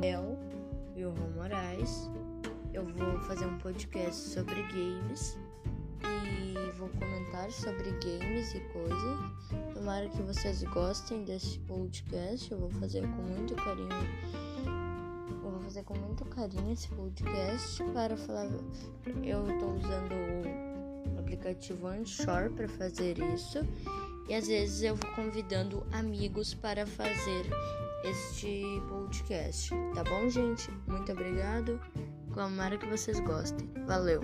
Léo João Moraes. Eu vou fazer um podcast sobre games e vou comentar sobre games e coisas. Tomara que vocês gostem desse podcast. Eu vou fazer com muito carinho. Eu vou fazer com muito carinho esse podcast para falar. Eu estou usando o aplicativo Anchor para fazer isso e às vezes eu vou convidando amigos para fazer este podcast. Tá bom, gente? Muito obrigado. Tomara que vocês gostem. Valeu!